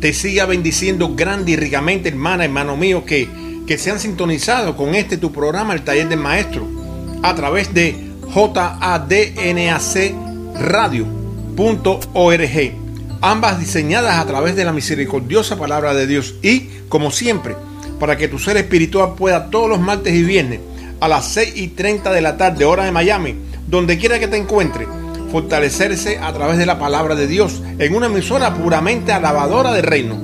te siga bendiciendo grande y ricamente, hermana, hermano mío, que, que se han sintonizado con este tu programa, el Taller del Maestro, a través de jadnacradio.org, ambas diseñadas a través de la misericordiosa palabra de Dios. Y, como siempre, para que tu ser espiritual pueda todos los martes y viernes a las 6 y 30 de la tarde, hora de Miami, donde quiera que te encuentres, fortalecerse a través de la palabra de Dios en una emisora puramente alabadora del reino.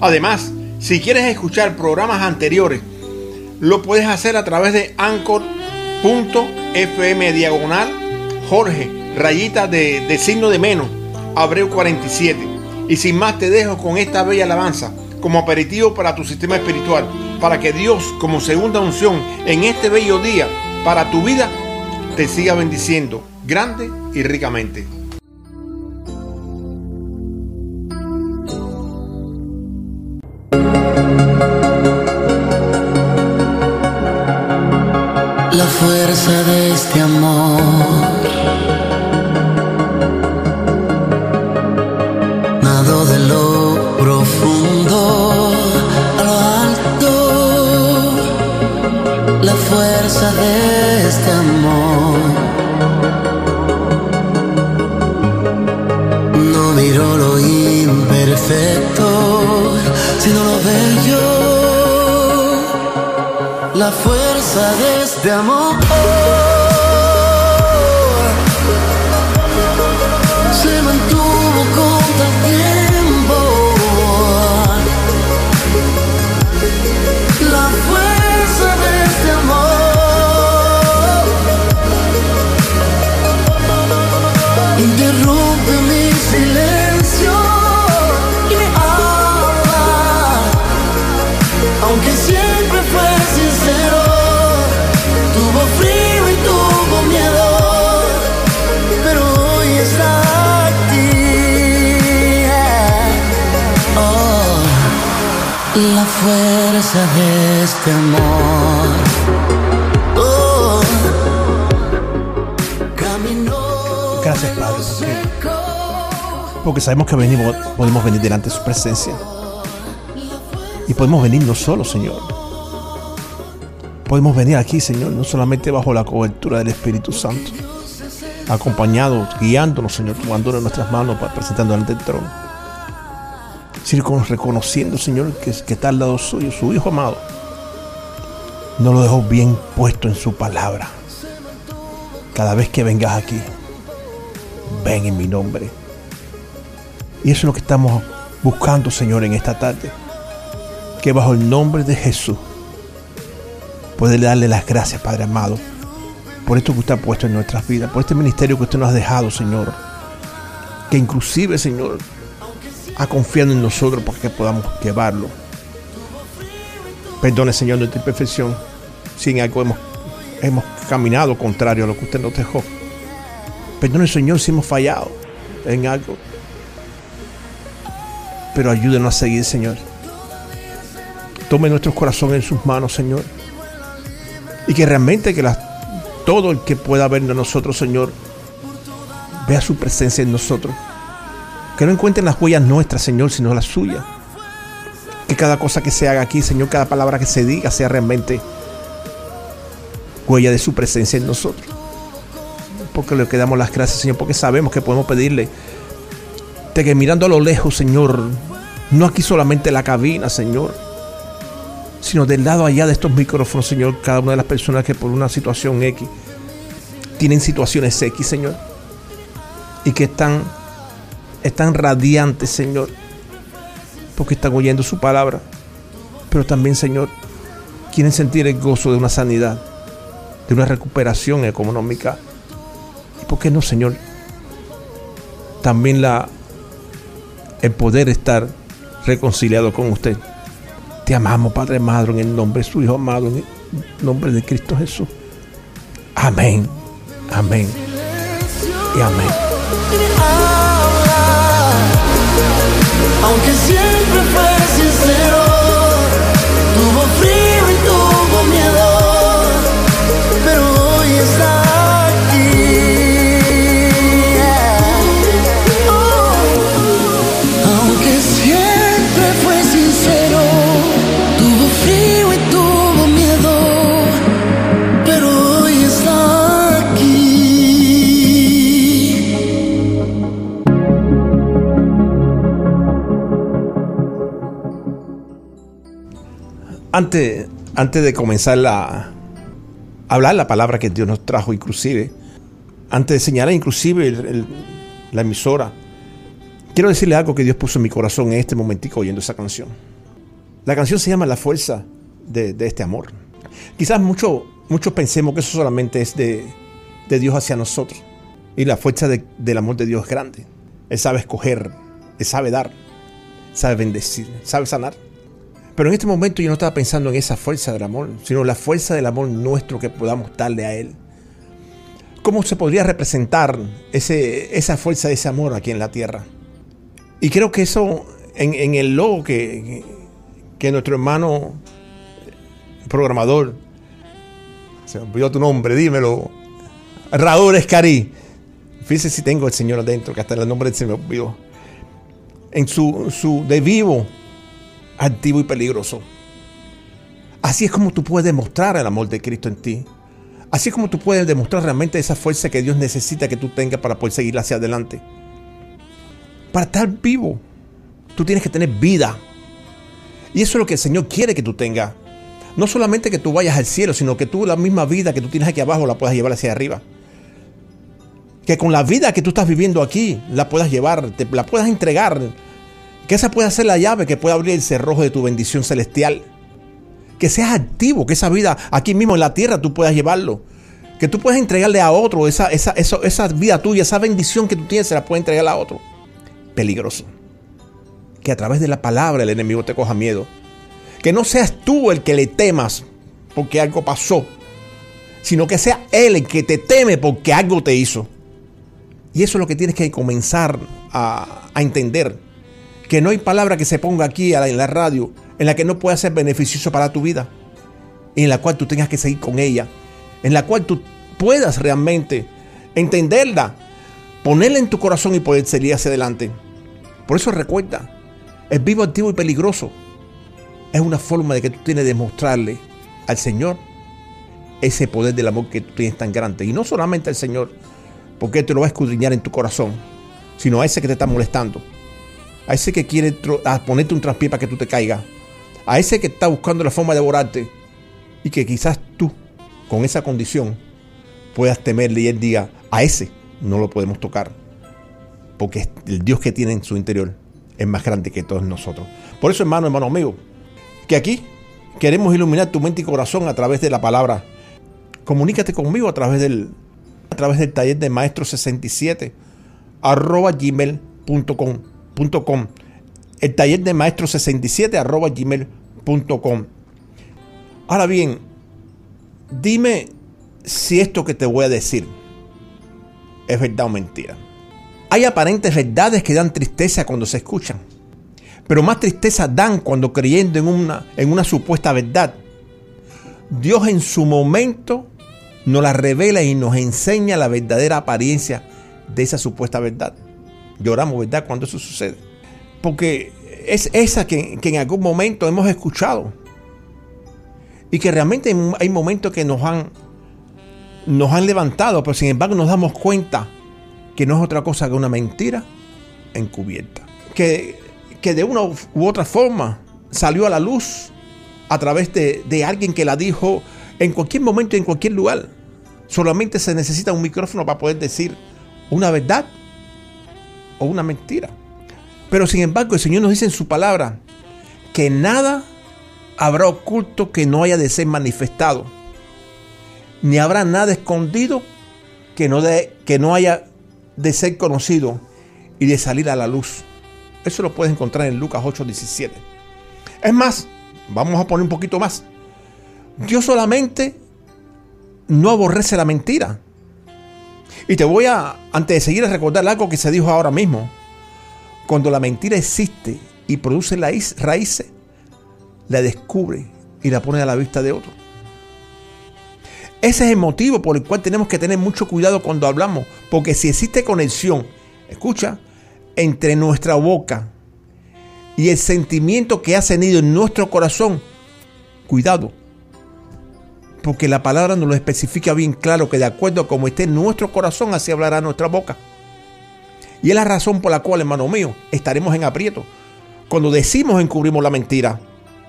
Además, si quieres escuchar programas anteriores, lo puedes hacer a través de anchor.fm diagonal Jorge, rayita de, de signo de menos, Abreu 47. Y sin más te dejo con esta bella alabanza como aperitivo para tu sistema espiritual, para que Dios como segunda unción en este bello día para tu vida te siga bendiciendo grande y ricamente. La fuerza de este amor La fuerza de este amor de este amor. Oh. Gracias, Padre, porque, porque sabemos que venimos, podemos venir delante de su presencia. Y podemos venir no solo, Señor. Podemos venir aquí, Señor, no solamente bajo la cobertura del Espíritu Santo, acompañados, guiándonos, Señor, tomándonos nuestras manos presentando ante el trono. Sino con- reconociendo, Señor, que, que está al lado suyo, su Hijo amado. No lo dejó bien puesto en su palabra. Cada vez que vengas aquí, ven en mi nombre. Y eso es lo que estamos buscando, Señor, en esta tarde. Que bajo el nombre de Jesús, puede darle las gracias, Padre amado, por esto que usted ha puesto en nuestras vidas, por este ministerio que usted nos ha dejado, Señor. Que inclusive, Señor, ha confiado en nosotros para que podamos llevarlo. Perdone, Señor, nuestra imperfección. Si en algo hemos, hemos caminado contrario a lo que usted nos dejó. Perdone, Señor, si hemos fallado en algo. Pero ayúdenos a seguir, Señor. Tome nuestros corazones en sus manos, Señor. Y que realmente que todo el que pueda ver de nosotros, Señor, vea su presencia en nosotros. Que no encuentren las huellas nuestras, Señor, sino las suyas. Que cada cosa que se haga aquí, Señor, cada palabra que se diga sea realmente huella de su presencia en nosotros. Porque le damos las gracias, Señor, porque sabemos que podemos pedirle de que mirando a lo lejos, Señor, no aquí solamente la cabina, Señor, sino del lado allá de estos micrófonos, Señor, cada una de las personas que por una situación X tienen situaciones X, Señor, y que están, están radiantes, Señor, porque están oyendo su palabra, pero también, Señor, quieren sentir el gozo de una sanidad, de una recuperación económica. ¿Y por qué no, Señor? También la, el poder estar reconciliado con usted. Te amamos, Padre amado, en el nombre de su Hijo amado, en el nombre de Cristo Jesús. Amén, amén y amén. Aunque siempre fue sincero, Antes, antes de comenzar a hablar la palabra que Dios nos trajo, inclusive, antes de señalar inclusive la emisora, quiero decirle algo que Dios puso en mi corazón en este momentico oyendo esa canción. La canción se llama La fuerza de, este amor. Quizás muchos muchos pensemos que eso solamente es de, de Dios hacia nosotros. Y la fuerza de- del amor de Dios es grande. Él sabe escoger, Él sabe dar, sabe bendecir, sabe sanar. Pero en este momento yo no estaba pensando en esa fuerza del amor, sino la fuerza del amor nuestro que podamos darle a Él. ¿Cómo se podría representar ese, esa fuerza de ese amor aquí en la tierra? Y creo que eso, en, el logo que, que nuestro hermano programador, se me olvidó tu nombre, dímelo, Raúl Escarí, fíjese si tengo el Señor adentro, que hasta el nombre se me olvidó, en su, su de vivo, activo y peligroso. Así es como tú puedes demostrar el amor de Cristo en ti. Así es como tú puedes demostrar realmente esa fuerza que Dios necesita que tú tengas para poder seguir hacia adelante. Para estar vivo, tú tienes que tener vida. Y eso es lo que el Señor quiere que tú tengas. No solamente que tú vayas al cielo, sino que tú la misma vida que tú tienes aquí abajo la puedas llevar hacia arriba. Que con la vida que tú estás viviendo aquí la puedas llevar, te la puedas entregar. Que esa pueda ser la llave que pueda abrir el cerrojo de tu bendición celestial. Que seas activo, que esa vida aquí mismo en la tierra tú puedas llevarlo. Que tú puedas entregarle a otro esa, esa, eso- esa vida tuya, esa bendición que tú tienes, se la puedes entregar a otro. Peligroso. Que a través de la palabra el enemigo te coja miedo. Que no seas tú el que le temas porque algo pasó, sino que sea él el que te teme porque algo te hizo. Y eso es lo que tienes que comenzar a, a entender. Que no hay palabra que se ponga aquí en la radio en la que no pueda ser beneficioso para tu vida. En la cual tú tengas que seguir con ella. En la cual tú puedas realmente entenderla, ponerla en tu corazón y poder seguir hacia adelante. Por eso recuerda, el vivo, activo y peligroso es una forma de que tú tienes de mostrarle al Señor ese poder del amor que tú tienes tan grande. Y no solamente al Señor, porque te lo va a escudriñar en tu corazón, sino a ese que te está molestando, a ese que quiere a ponerte un traspié para que tú te caigas, a ese que está buscando la forma de devorarte y que quizás tú, con esa condición, puedas temerle y Él diga, a ese no lo podemos tocar, porque el Dios que tiene en su interior es más grande que todos nosotros. Por eso, hermano, hermano amigo, que aquí queremos iluminar tu mente y corazón a través de la palabra. Comunícate conmigo a través del, a través del taller de maestro 67 arroba gmail.com el taller de maestro 67 arroba gmail.com ahora bien dime si esto que te voy a decir es verdad o mentira. Hay aparentes verdades que dan tristeza cuando se escuchan pero más tristeza dan cuando creyendo en una, en una supuesta verdad. Dios en su momento nos la revela y nos enseña la verdadera apariencia de esa supuesta verdad. Lloramos, ¿verdad? Cuando eso sucede. Porque es esa que, en algún momento hemos escuchado. Y que realmente hay- momentos que nos han, nos han levantado, pero sin embargo nos damos cuenta que no es otra cosa que una mentira encubierta. Que, que de una u otra forma salió a la luz a través de, de alguien que la dijo en cualquier momento en cualquier lugar. Solamente se necesita un micrófono para poder decir una verdad o una mentira. Pero sin embargo el Señor nos dice en su palabra que nada habrá oculto que no haya de ser manifestado. Ni habrá nada escondido que no, de, que no haya de ser conocido y de salir a la luz. Eso lo puedes encontrar en Lucas 8:17. Es más, vamos a poner un poquito más. Dios solamente no aborrece la mentira. Y te voy a, antes de seguir, a recordar algo que se dijo ahora mismo. Cuando la mentira existe y produce raíces, la descubre y la pone a la vista de otro. Ese es el motivo por el cual tenemos que tener mucho cuidado cuando hablamos, porque si existe conexión, escucha, entre nuestra boca y el sentimiento que ha tenido en nuestro corazón, cuidado, porque la palabra nos lo especifica bien claro que de acuerdo a cómo esté nuestro corazón, así hablará nuestra boca. Y es la razón por la cual, hermano mío, estaremos en aprieto. Cuando decimos encubrimos la mentira,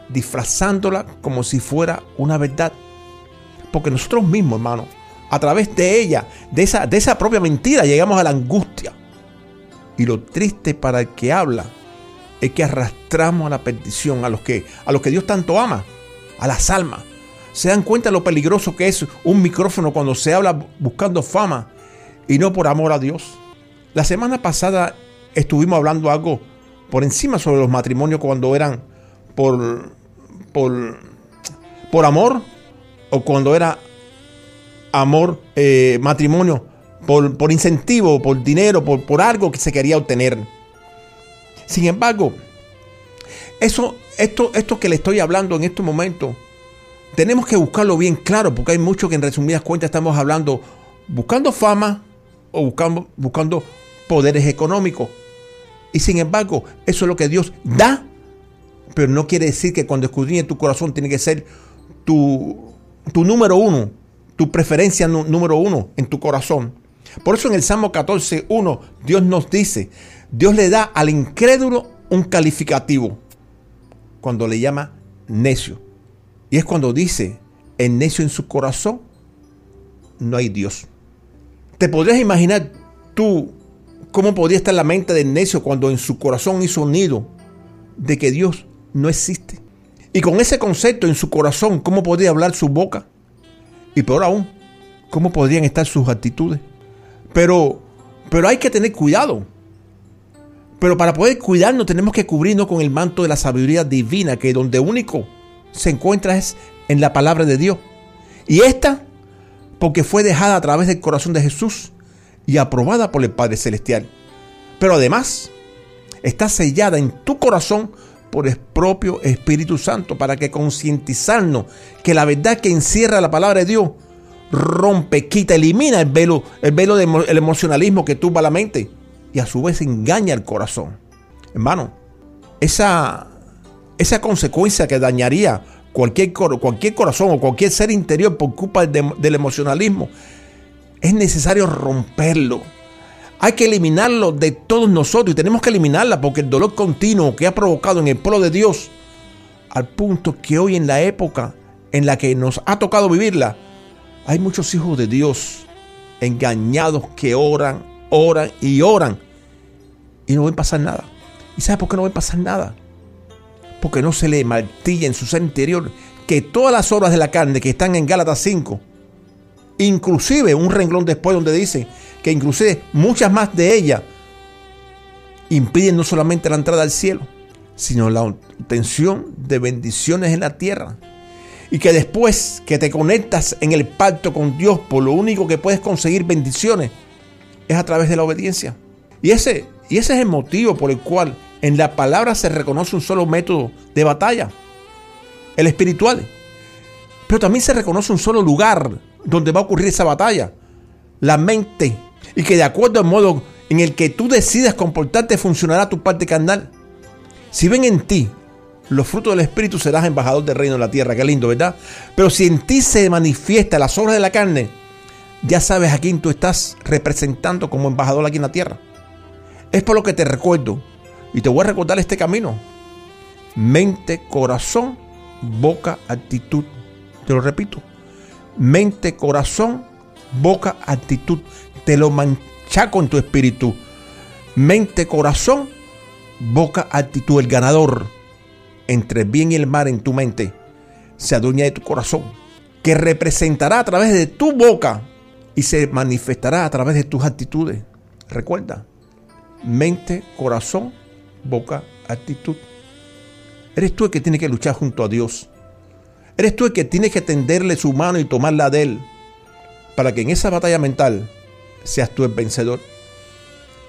disfrazándola como si fuera una verdad. Porque nosotros mismos, hermano, a través de ella, de esa, de esa propia mentira, llegamos a la angustia. Y lo triste para el que habla es que arrastramos a la perdición, a los que, a los que Dios tanto ama, a las almas. Se dan cuenta lo peligroso que es un micrófono cuando se habla buscando fama y no por amor a Dios. La semana pasada estuvimos hablando algo por encima sobre los matrimonios cuando eran por, por, por amor o cuando era amor, eh, matrimonio, por, por, incentivo, por dinero, por, por algo que se quería obtener. Sin embargo, eso, esto, esto que le estoy hablando en estos momentos, tenemos que buscarlo bien claro, porque hay mucho que en resumidas cuentas estamos hablando buscando fama o buscando, buscando poderes económicos. Y sin embargo, eso es lo que Dios da, pero no quiere decir que cuando escudriñe tu corazón tiene que ser tu, tu número uno, tu preferencia número uno en tu corazón. Por eso en el Salmo 14, 1, Dios nos dice, Dios le da al incrédulo un calificativo cuando le llama necio. Y es cuando dice, el necio en su corazón, no hay Dios. ¿Te podrías imaginar tú cómo podría estar la mente del necio cuando en su corazón hizo un nido de que Dios no existe? Y con ese concepto en su corazón, ¿cómo podría hablar su boca? Y peor aún, ¿cómo podrían estar sus actitudes? Pero, pero hay que tener cuidado. Pero para poder cuidarnos tenemos que cubrirnos con el manto de la sabiduría divina, que donde único se encuentra es en la palabra de Dios. Y esta, porque fue dejada a través del corazón de Jesús y aprobada por el Padre Celestial. Pero además, está sellada en tu corazón por el propio Espíritu Santo para que concientizarnos que la verdad que encierra la palabra de Dios rompe, quita, elimina el velo, el velo del emocionalismo que turba la mente y a su vez engaña el corazón. Hermano, esa, esa consecuencia que dañaría cualquier, cualquier corazón o cualquier ser interior por culpa del emocionalismo, es necesario romperlo hay que eliminarlo de todos nosotros y tenemos que eliminarla porque el dolor continuo que ha provocado en el pueblo de Dios, al punto que hoy en la época en la que nos ha tocado vivirla, hay muchos hijos de Dios engañados que oran, oran y oran y no ven pasar nada. ¿Y sabe por qué no ven pasar nada? Porque no se le martilla en su ser interior que todas las obras de la carne que están en Gálatas 5, inclusive un renglón después donde dice que inclusive muchas más de ellas impiden no solamente la entrada al cielo, sino la obtención de bendiciones en la tierra. Y que después que te conectas en el pacto con Dios, por lo único que puedes conseguir bendiciones es a través de la obediencia. Y ese, y ese es el motivo por el cual en la palabra se reconoce un solo método de batalla, el espiritual. Pero también se reconoce un solo lugar donde va a ocurrir esa batalla, la mente y que de acuerdo al modo en el que tú decidas comportarte funcionará tu parte carnal. Si ven en ti los frutos del Espíritu, serás embajador del reino de la tierra. Qué lindo, ¿verdad? Pero si en ti se manifiesta las obras de la carne, ya sabes a quién tú estás representando como embajador aquí en la tierra. Es por lo que te recuerdo y te voy a recordar este camino. Mente, corazón, boca, actitud. Te lo repito. Mente, corazón, boca, actitud te lo mancha con tu espíritu. Mente, corazón, boca, actitud. El ganador entre el bien y el mal en tu mente se adueña de tu corazón, que representará a través de tu boca y se manifestará a través de tus actitudes. Recuerda, mente, corazón, boca, actitud. Eres tú el que tiene que luchar junto a Dios. Eres tú el que tiene que tenderle su mano y tomarla de Él. Para que en esa batalla mental seas tú el vencedor.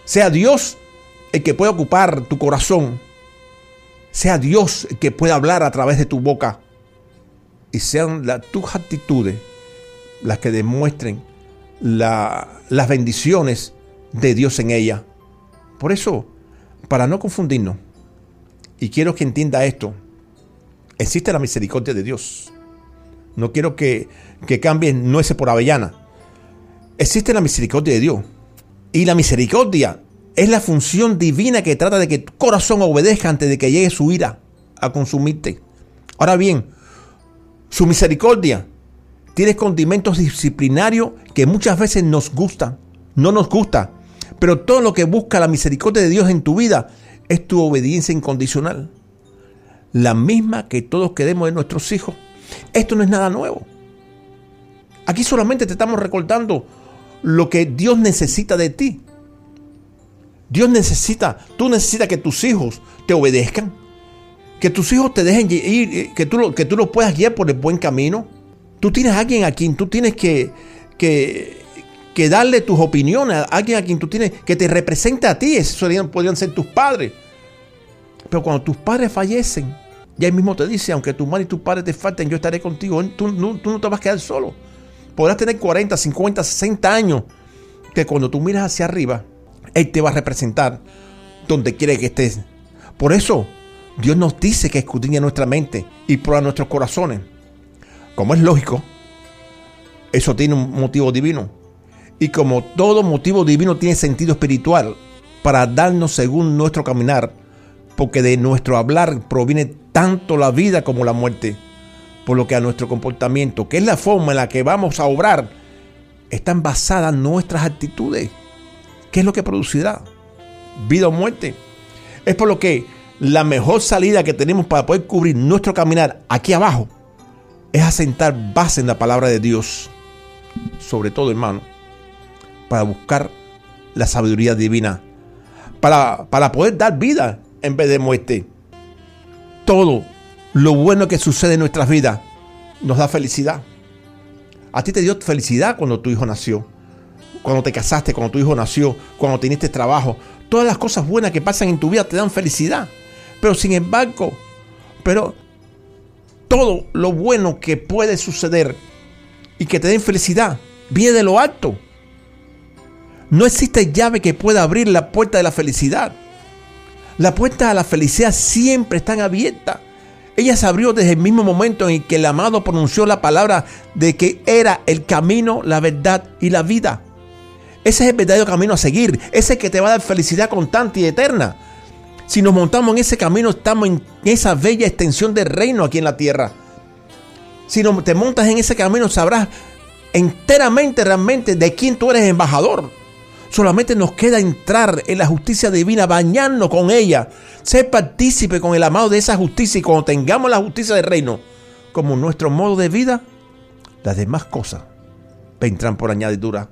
Sea Dios el que pueda ocupar tu corazón. Sea Dios el que pueda hablar a través de tu boca. Y sean tus actitudes las que demuestren las bendiciones de Dios en ella. Por eso, para no confundirnos, y quiero que entienda esto, existe la misericordia de Dios. No quiero que, que cambien nueces por avellana. Existe la misericordia de Dios. Y la misericordia es la función divina que trata de que tu corazón obedezca antes de que llegue su ira a consumirte. Ahora bien, su misericordia tiene condimentos disciplinarios que muchas veces nos gustan, no nos gusta, pero todo lo que busca la misericordia de Dios en tu vida es tu obediencia incondicional. La misma que todos queremos de nuestros hijos. Esto no es nada nuevo. Aquí solamente te estamos recordando lo que Dios necesita de ti. Dios necesita, tú necesitas que tus hijos te obedezcan, que tus hijos te dejen ir, eh, que tú, que tú los puedas guiar por el buen camino. Tú tienes a alguien a quien tú tienes que, que, que darle tus opiniones, a alguien a quien tú tienes que te represente a ti. Esos podrían ser tus padres. Pero cuando tus padres fallecen, ya él mismo te dice, aunque tu madre y tu padre te falten, yo estaré contigo. Tú, tú no te vas a quedar solo. Podrás tener 40, 50, 60 años, que cuando tú miras hacia arriba, Él te va a representar donde quiere que estés. Por eso, Dios nos dice que escudriña nuestra mente y prueba nuestros corazones. Como es lógico, eso tiene un motivo divino. Y como todo motivo divino tiene sentido espiritual, para darnos según nuestro caminar, porque de nuestro hablar proviene tanto la vida como la muerte por lo que a nuestro comportamiento, que es la forma en la que vamos a obrar, están basadas nuestras actitudes. ¿Qué es lo que producirá? Vida o muerte. Es por lo que la mejor salida que tenemos para poder cubrir nuestro caminar aquí abajo es asentar base en la palabra de Dios. Sobre todo, hermano, para buscar la sabiduría divina. Para, para poder dar vida en vez de muerte. Todo lo bueno que sucede en nuestras vidas nos da felicidad. A ti te dio felicidad cuando tu hijo nació, cuando te casaste, cuando tu hijo nació, cuando teniste trabajo. Todas las cosas buenas que pasan en tu vida te dan felicidad. Pero sin embargo, pero todo lo bueno que puede suceder y que te den felicidad viene de lo alto. No existe llave que pueda abrir la puerta de la felicidad. La puerta a la felicidad siempre está abierta. Ella se abrió desde el mismo momento en que el amado pronunció la palabra de que era el camino, la verdad y la vida. Ese es el verdadero camino a seguir. Ese que te va a dar felicidad constante y eterna. Si nos montamos en ese camino, estamos en esa bella extensión del reino aquí en la tierra. Si no te montas en ese camino, sabrás enteramente, realmente, de quién tú eres embajador. Solamente nos queda entrar en la justicia divina, bañarnos con ella, ser partícipe con el amado de esa justicia y cuando tengamos la justicia del reino como nuestro modo de vida, las demás cosas vendrán por añadidura.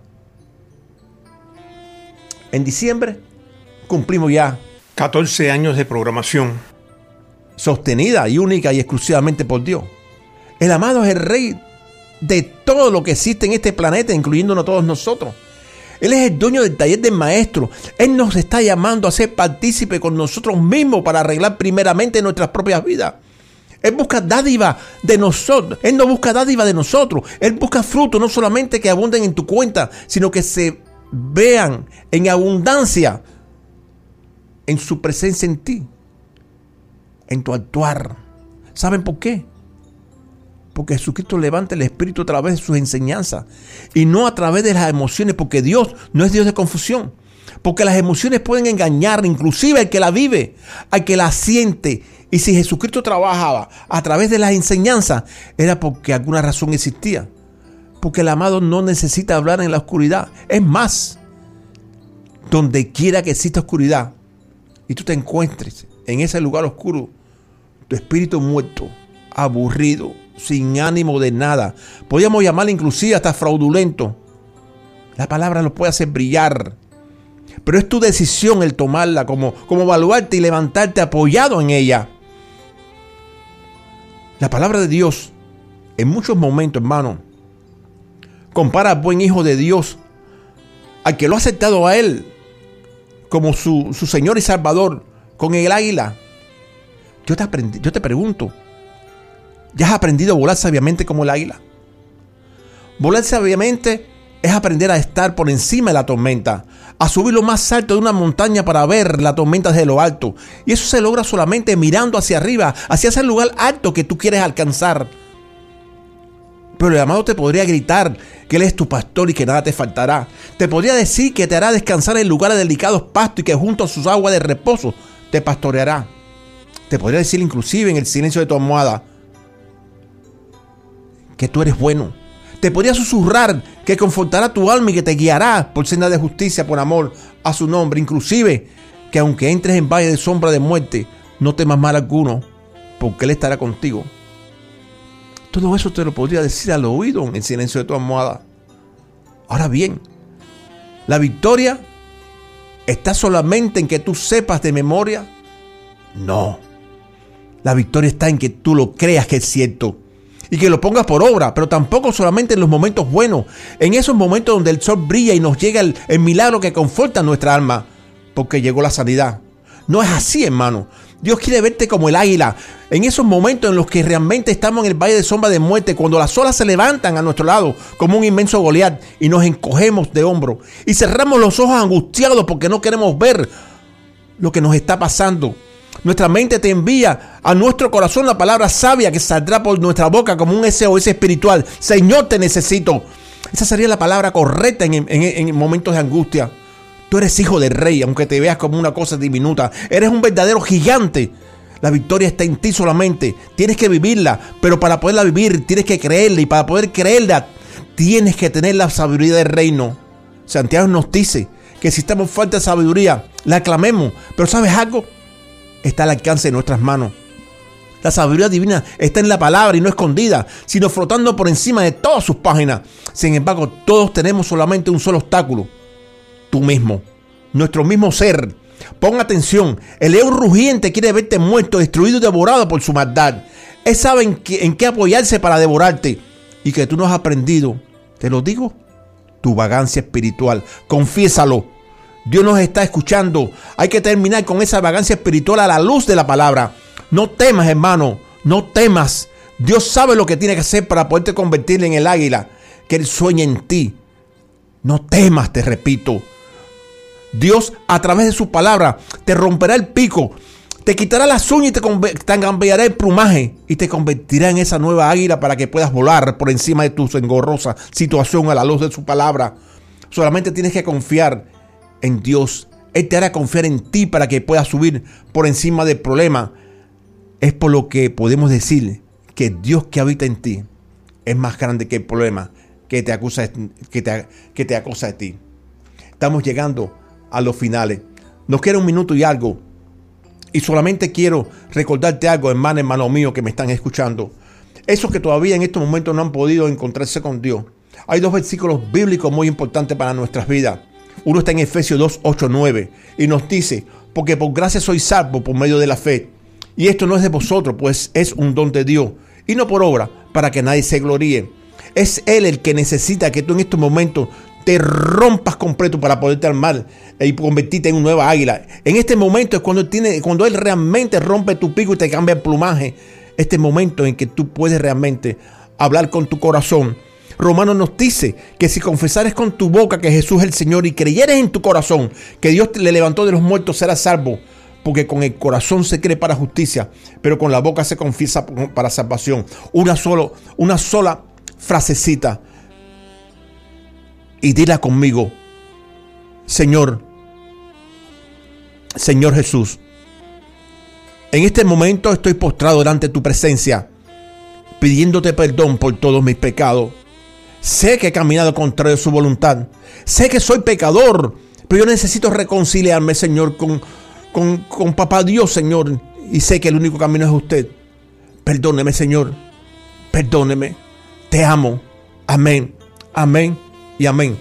En diciembre cumplimos ya 14 años de programación. Sostenida y única y exclusivamente por Dios. El amado es el rey de todo lo que existe en este planeta, incluyéndonos todos nosotros. Él es el dueño del taller del maestro. Él nos está llamando a ser partícipe con nosotros mismos para arreglar primeramente nuestras propias vidas. Él busca dádiva de nosotros. Él no busca dádiva de nosotros. Él busca fruto, no solamente que abunden en tu cuenta, sino que se vean en abundancia en su presencia en ti, en tu actuar. ¿Saben por qué? Porque Jesucristo levanta el espíritu a través de sus enseñanzas y no a través de las emociones, porque Dios no es Dios de confusión. Porque las emociones pueden engañar inclusive al que la vive, al que la siente. Y si Jesucristo trabajaba a través de las enseñanzas, era porque alguna razón existía. Porque el amado no necesita hablar en la oscuridad. Es más, donde quiera que exista oscuridad y tú te encuentres en ese lugar oscuro, tu espíritu muerto, aburrido, sin ánimo de nada. Podríamos llamarle inclusive hasta fraudulento. La palabra lo puede hacer brillar. pero es tu decisión el tomarla, como, como evaluarte y levantarte apoyado en ella. La palabra de Dios, en muchos momentos, hermano, compara al buen hijo de Dios, al que lo ha aceptado a él como su, su Señor y Salvador, con el águila. Yo te, aprendí, yo te pregunto, ¿ya has aprendido a volar sabiamente como el águila? Volar sabiamente es aprender a estar por encima de la tormenta, a subir lo más alto de una montaña para ver la tormenta desde lo alto. Y eso se logra solamente mirando hacia arriba, hacia ese lugar alto que tú quieres alcanzar. Pero el amado te podría gritar que Él es tu pastor y que nada te faltará. Te podría decir que te hará descansar en lugares delicados pastos y que junto a sus aguas de reposo te pastoreará. Te podría decir inclusive en el silencio de tu almohada que tú eres bueno. Te podría susurrar que confortará tu alma y que te guiará por senda de justicia, por amor a su nombre. Inclusive que aunque entres en valle de sombra de muerte, no temas mal alguno, porque Él estará contigo. Todo eso te lo podría decir al oído en el silencio de tu almohada. Ahora bien, la victoria está solamente en que tú sepas de memoria. No. La victoria está en que tú lo creas que es cierto y que lo pongas por obra, pero tampoco solamente en los momentos buenos, en esos momentos donde el sol brilla y nos llega el, milagro que conforta nuestra alma, porque llegó la sanidad. No es así, hermano. Dios quiere verte como el águila. En esos momentos en los que realmente estamos en el valle de sombra de muerte, cuando las olas se levantan a nuestro lado como un inmenso Goliat y nos encogemos de hombro y cerramos los ojos angustiados porque no queremos ver lo que nos está pasando. Nuestra mente te envía a nuestro corazón la palabra sabia que saldrá por nuestra boca como un SOS espiritual. Señor, te necesito. Esa sería la palabra correcta en, en momentos de angustia. Tú eres hijo del rey, aunque te veas como una cosa diminuta. Eres un verdadero gigante. La victoria está en ti solamente. Tienes que vivirla, pero para poderla vivir tienes que creerla y para poder creerla tienes que tener la sabiduría del reino. Santiago nos dice que si estamos falta de sabiduría, la aclamemos. Pero ¿sabes algo? Está al alcance de nuestras manos. La sabiduría divina está en la palabra y no escondida, sino flotando por encima de todas sus páginas. Sin embargo, todos tenemos solamente un solo obstáculo tú mismo, nuestro mismo ser. Pon atención, el león rugiente quiere verte muerto, destruido y devorado por su maldad. Él sabe en qué, en qué apoyarse para devorarte y que tú no has aprendido. Te lo digo, tu vagancia espiritual. Confiésalo. Dios nos está escuchando. Hay que terminar con esa vagancia espiritual a la luz de la palabra. No temas, hermano. No temas. Dios sabe lo que tiene que hacer para poderte convertir en el águila que Él sueña en ti. No temas, te repito. Dios a través de su palabra te romperá el pico, te quitará las uñas y te, cambiará el plumaje y te convertirá en esa nueva águila para que puedas volar por encima de tu engorrosa situación a la luz de su palabra. Solamente tienes que confiar en Dios. Él te hará confiar en ti para que puedas subir por encima del problema. Es por lo que podemos decir que Dios que habita en ti es más grande que el problema que te acusa, que te, que te acosa de ti. Estamos llegando a los finales. Nos queda un minuto y algo. Y solamente quiero recordarte algo, hermano, hermano mío, que me están escuchando. Esos que todavía en estos momentos no han podido encontrarse con Dios. Hay dos versículos bíblicos muy importantes para nuestras vidas. Uno está en Efesios 2, 8, 9 y nos dice, porque por gracia soy salvo por medio de la fe. Y esto no es de vosotros, pues es un don de Dios. Y no por obra, para que nadie se gloríe. Es Él el que necesita que tú en estos momentos te rompas completo para poderte armar y convertirte en una nueva águila. En este momento es cuando, tiene, cuando Él realmente rompe tu pico y te cambia el plumaje. Este momento en que tú puedes realmente hablar con tu corazón. Romano nos dice que si confesares con tu boca que Jesús es el Señor y creyeres en tu corazón que Dios te le levantó de los muertos, serás salvo. Porque con el corazón se cree para justicia, pero con la boca se confiesa para salvación. Una, solo, una sola frasecita y dila conmigo, Señor, Señor Jesús, en este momento estoy postrado delante de tu presencia, pidiéndote perdón por todos mis pecados. Sé que he caminado contra su voluntad. Sé que soy pecador, pero yo necesito reconciliarme, Señor, con, con, con Papá Dios, Señor. Y sé que el único camino es usted. Perdóneme, Señor. Perdóneme. Te amo. Amén. Amén y amén.